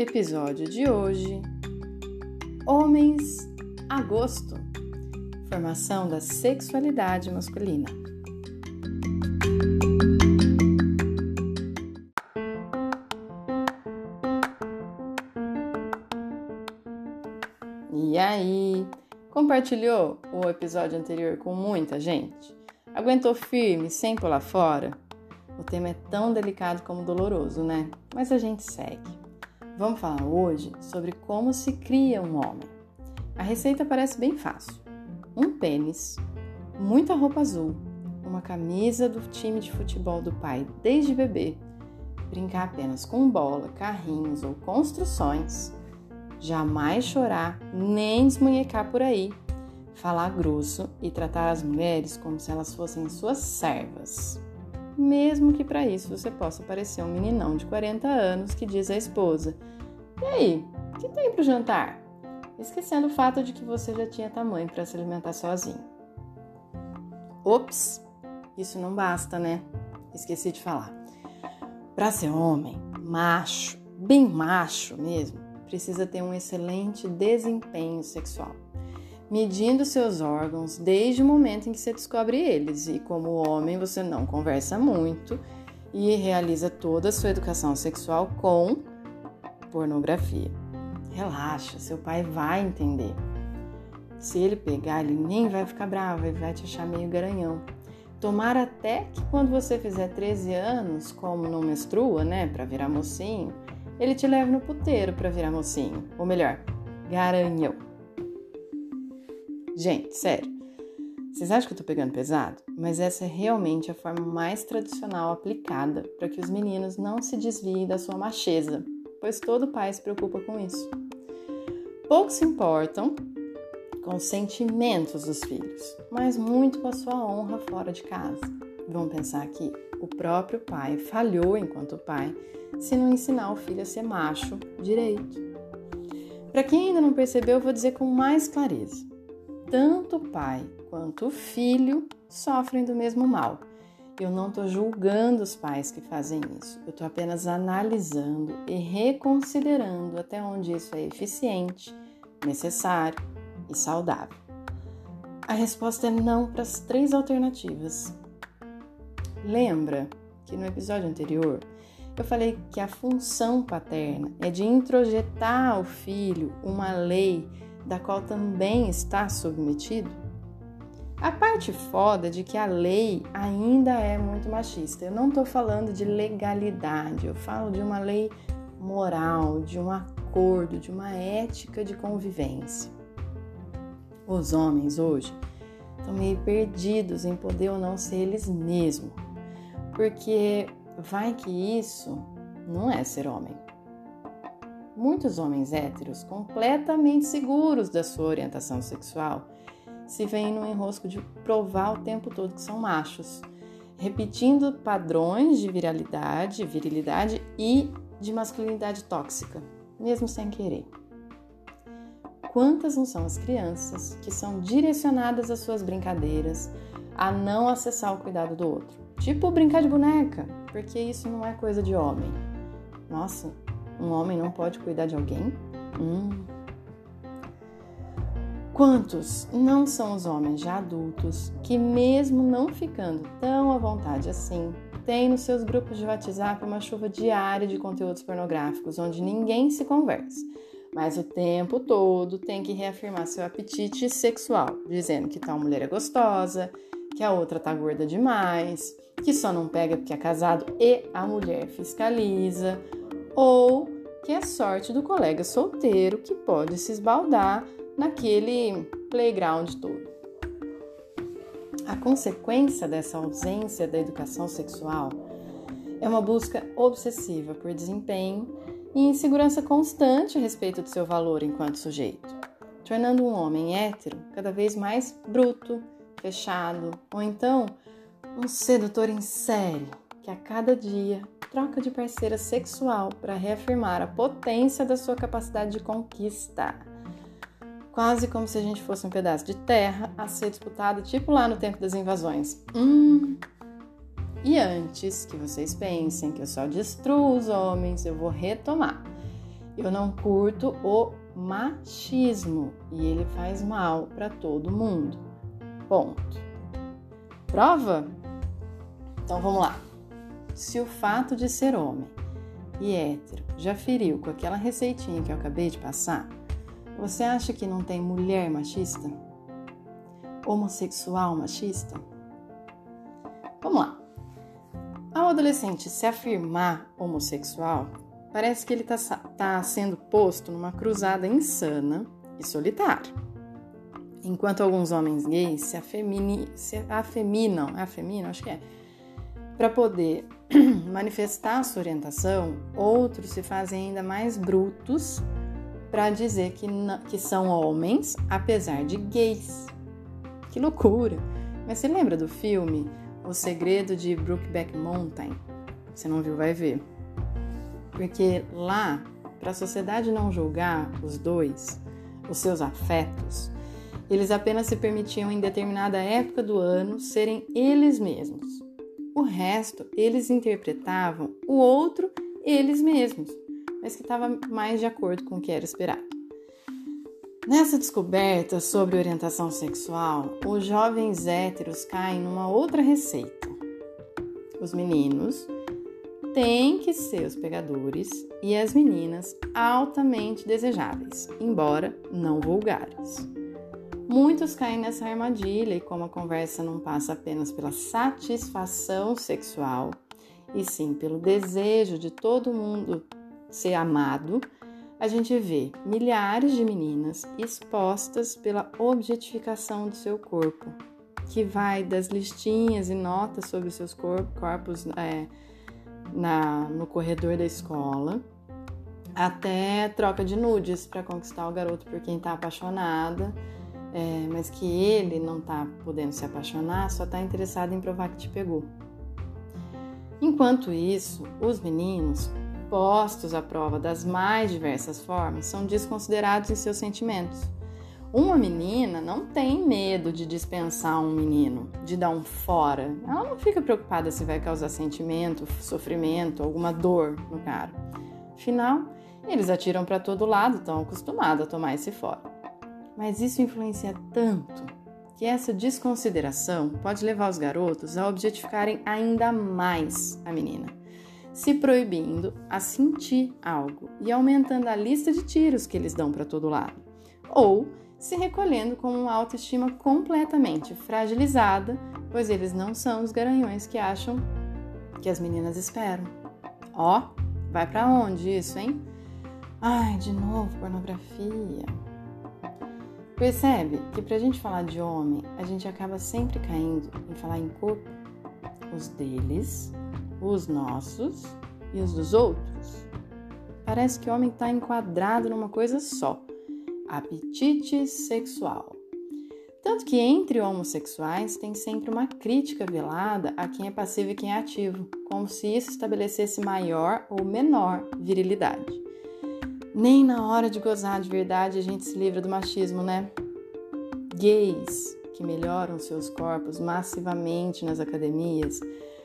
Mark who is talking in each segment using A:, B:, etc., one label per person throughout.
A: Episódio de hoje: Homens a gosto. Formação da sexualidade masculina. E aí, compartilhou o episódio anterior com muita gente? Aguentou firme, sem pular fora? O tema é tão delicado como doloroso, né? Mas a gente segue. Vamos falar hoje sobre como se cria um homem. A receita parece bem fácil: um pênis, muita roupa azul, uma camisa do time de futebol do pai desde bebê, brincar apenas com bola, carrinhos ou construções, jamais chorar nem desmunhecar por aí, falar grosso e tratar as mulheres como se elas fossem suas servas mesmo que para isso você possa parecer um meninão de 40 anos que diz à esposa: E aí, o que tem para o jantar? Esquecendo o fato de que você já tinha tamanho para se alimentar sozinho. Ops, isso não basta, né? Esqueci de falar. Para ser homem, macho, bem macho mesmo, precisa ter um excelente desempenho sexual medindo seus órgãos desde o momento em que você descobre eles. E como homem, você não conversa muito e realiza toda a sua educação sexual com pornografia. Relaxa, seu pai vai entender. Se ele pegar, ele nem vai ficar bravo, ele vai te achar meio garanhão. Tomara até que quando você fizer 13 anos, como não menstrua, né, para virar mocinho, ele te leve no puteiro para virar mocinho, ou melhor, garanhão. Gente, sério. Vocês acham que eu tô pegando pesado? Mas essa é realmente a forma mais tradicional aplicada para que os meninos não se desviem da sua macheza, pois todo pai se preocupa com isso. Poucos se importam com os sentimentos dos filhos, mas muito com a sua honra fora de casa. Vão pensar que o próprio pai falhou enquanto pai se não ensinar o filho a ser macho direito. Para quem ainda não percebeu, eu vou dizer com mais clareza tanto o pai quanto o filho sofrem do mesmo mal. Eu não estou julgando os pais que fazem isso, eu estou apenas analisando e reconsiderando até onde isso é eficiente, necessário e saudável. A resposta é não para as três alternativas. Lembra que no episódio anterior eu falei que a função paterna é de introjetar ao filho uma lei da qual também está submetido? A parte foda de que a lei ainda é muito machista. Eu não estou falando de legalidade, eu falo de uma lei moral, de um acordo, de uma ética de convivência. Os homens hoje estão meio perdidos em poder ou não ser eles mesmos, porque vai que isso não é ser homem. Muitos homens héteros, completamente seguros da sua orientação sexual, se veem no enrosco de provar o tempo todo que são machos, repetindo padrões de viralidade, virilidade e de masculinidade tóxica, mesmo sem querer. Quantas não são as crianças que são direcionadas às suas brincadeiras a não acessar o cuidado do outro? Tipo brincar de boneca, porque isso não é coisa de homem. Nossa, um homem não pode cuidar de alguém? Hum. Quantos não são os homens já adultos que, mesmo não ficando tão à vontade assim, têm nos seus grupos de WhatsApp uma chuva diária de conteúdos pornográficos onde ninguém se conversa, mas o tempo todo tem que reafirmar seu apetite sexual, dizendo que tal mulher é gostosa, que a outra tá gorda demais, que só não pega porque é casado e a mulher fiscaliza, ou que é sorte do colega solteiro que pode se esbaldar naquele playground todo. A consequência dessa ausência da educação sexual É uma busca obsessiva por desempenho e insegurança constante a respeito do seu valor enquanto sujeito, tornando um homem hétero cada vez mais bruto, fechado ou então um sedutor em série que a cada dia troca de parceira sexual para reafirmar a potência da sua capacidade de conquista. Quase como se a gente fosse um pedaço de terra a ser disputado, tipo lá no tempo das invasões. Hum. E antes que vocês pensem que eu só destruo os homens, eu vou retomar. Eu não curto o machismo e ele faz mal para todo mundo. Ponto. Prova? Então vamos lá. Se o fato de ser homem e hétero já feriu com aquela receitinha que eu acabei de passar, você acha que não tem mulher machista? Homossexual machista? Vamos lá. Ao adolescente se afirmar homossexual, parece que ele está tá sendo posto numa cruzada insana e solitária. Enquanto alguns homens gays se, afemini, se afeminam, afeminam, acho que é, para poder manifestar sua orientação, outros se fazem ainda mais brutos para dizer que, que são homens, apesar de gays. Que loucura! Mas você lembra do filme O Segredo de Brookback Mountain? Se não viu, vai ver. Porque lá, para a sociedade não julgar os dois, os seus afetos, eles apenas se permitiam em determinada época do ano serem eles mesmos. O resto, eles interpretavam o outro eles mesmos, mas que estava mais de acordo com o que era esperado. Nessa descoberta sobre orientação sexual, os jovens héteros caem numa outra receita. Os meninos têm que ser os pegadores e as meninas altamente desejáveis, embora não vulgares. Muitos caem nessa armadilha e, como a conversa não passa apenas pela satisfação sexual, e sim pelo desejo de todo mundo ser amado, a gente vê milhares de meninas expostas pela objetificação do seu corpo, que vai das listinhas e notas sobre seus corpos é, na, no corredor da escola até troca de nudes para conquistar o garoto por quem está apaixonada é, mas que ele não tá podendo se apaixonar, só tá interessado em provar que te pegou. Enquanto isso, os meninos, postos à prova das mais diversas formas, são desconsiderados em seus sentimentos. Uma menina não tem medo de dispensar um menino, de dar um fora. Ela não fica preocupada se vai causar sentimento, sofrimento, alguma dor no cara. Afinal, eles atiram para todo lado, estão acostumados a tomar esse fora. Mas isso influencia tanto que essa desconsideração pode levar os garotos a objetificarem ainda mais a menina, se proibindo a sentir algo e aumentando a lista de tiros que eles dão para todo lado, ou se recolhendo com uma autoestima completamente fragilizada, pois eles não são os garanhões que acham que as meninas esperam. Ó, oh, vai para onde isso, hein? Ai, de novo pornografia. Percebe que para a gente falar de homem, a gente acaba sempre caindo em falar em corpo, os deles, os nossos e os dos outros. Parece que o homem está enquadrado numa coisa só: apetite sexual. Tanto que entre homossexuais tem sempre uma crítica velada a quem é passivo e quem é ativo, como se isso estabelecesse maior ou menor virilidade. Nem na hora de gozar de verdade a gente se livra do machismo, né? Gays que melhoram seus corpos massivamente nas academias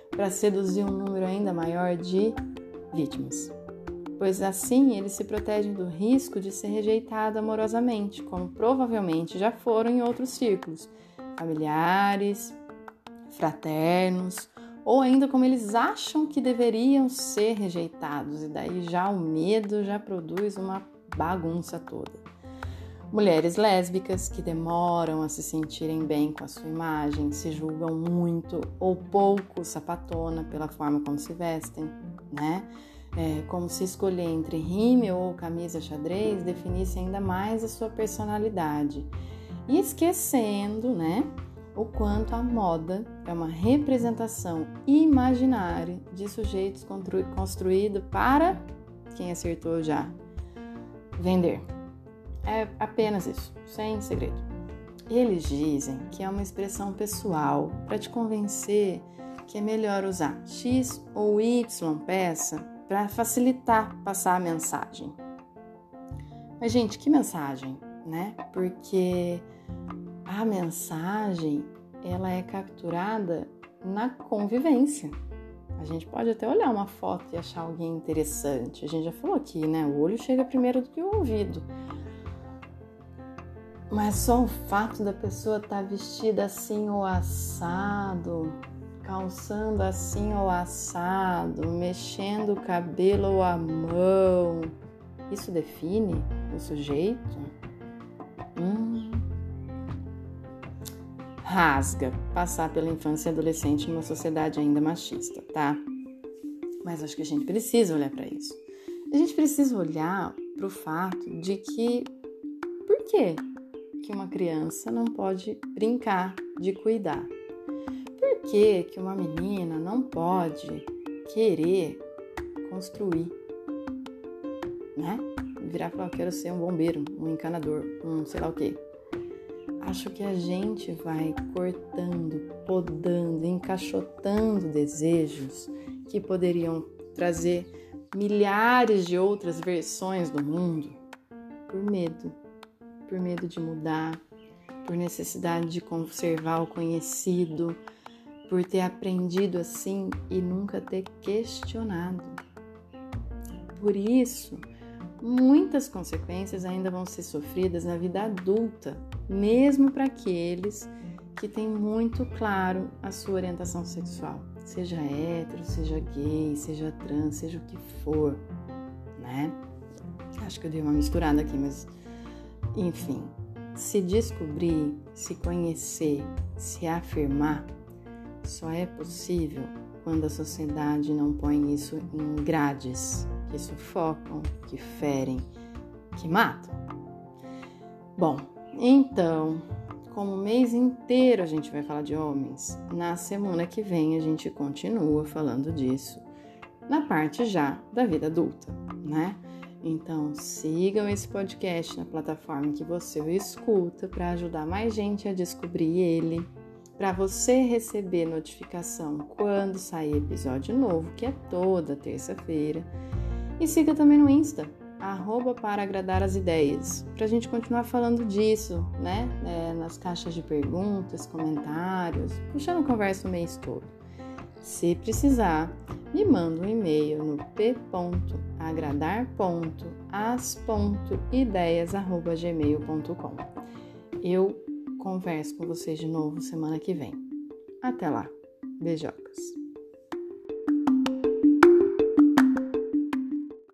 A: para seduzir um número ainda maior de vítimas. Pois assim eles se protegem do risco de ser rejeitado amorosamente, como provavelmente já foram em outros círculos familiares, fraternos ou ainda como eles acham que deveriam ser rejeitados, e daí já o medo já produz uma bagunça toda. Mulheres lésbicas que demoram a se sentirem bem com a sua imagem, se julgam muito ou pouco sapatona pela forma como se vestem, né? É, como se escolher entre rime ou camisa xadrez definisse ainda mais a sua personalidade. E esquecendo, né, o quanto a moda é uma representação imaginária de sujeitos construído para quem acertou já vender. É apenas isso, sem segredo. Eles dizem que é uma expressão pessoal para te convencer que é melhor usar X ou Y peça para facilitar passar a mensagem. Mas, gente, que mensagem, né? Porque a mensagem ela é capturada na convivência. A gente pode até olhar uma foto e achar alguém interessante. A gente já falou aqui, né? O olho chega primeiro do que o ouvido. Mas só o fato da pessoa estar tá vestida assim ou assado, calçando assim ou assado, mexendo o cabelo ou a mão, isso define o sujeito? Hum. Rasga passar pela infância e adolescente numa sociedade ainda machista, tá? Mas acho que a gente precisa olhar para isso. A gente precisa olhar para o fato de que por que que uma criança não pode brincar de cuidar? Por que que uma menina não pode querer construir? né? Virar e falar, quero ser um bombeiro, um encanador, um sei lá o quê. Acho que a gente vai cortando, podando, encaixotando desejos que poderiam trazer milhares de outras versões do mundo por medo, por medo de mudar, por necessidade de conservar o conhecido, por ter aprendido assim e nunca ter questionado. Por isso, muitas consequências ainda vão ser sofridas na vida adulta, mesmo para aqueles que têm muito claro a sua orientação sexual, seja hétero, seja gay, seja trans, seja o que for, né? Acho que eu dei uma misturada aqui, mas enfim, se descobrir, se conhecer, se afirmar, só é possível quando a sociedade não põe isso em grades, que sufocam, que ferem, que matam. Bom, então, como o mês inteiro a gente vai falar de homens, na semana que vem a gente continua falando disso, na parte já da vida adulta, né? Então, sigam esse podcast na plataforma que você o escuta para ajudar mais gente a descobrir ele, para você receber notificação quando sair episódio novo, que é toda terça-feira e siga também no Insta, arroba para agradar as ideias, para a gente continuar falando disso, né? É, nas caixas de perguntas, comentários, puxando conversa o mês todo. Se precisar, me manda um e-mail no p.agradar.as.ideias.gmail.com. Eu converso com vocês de novo semana que vem. Até lá. Beijocas.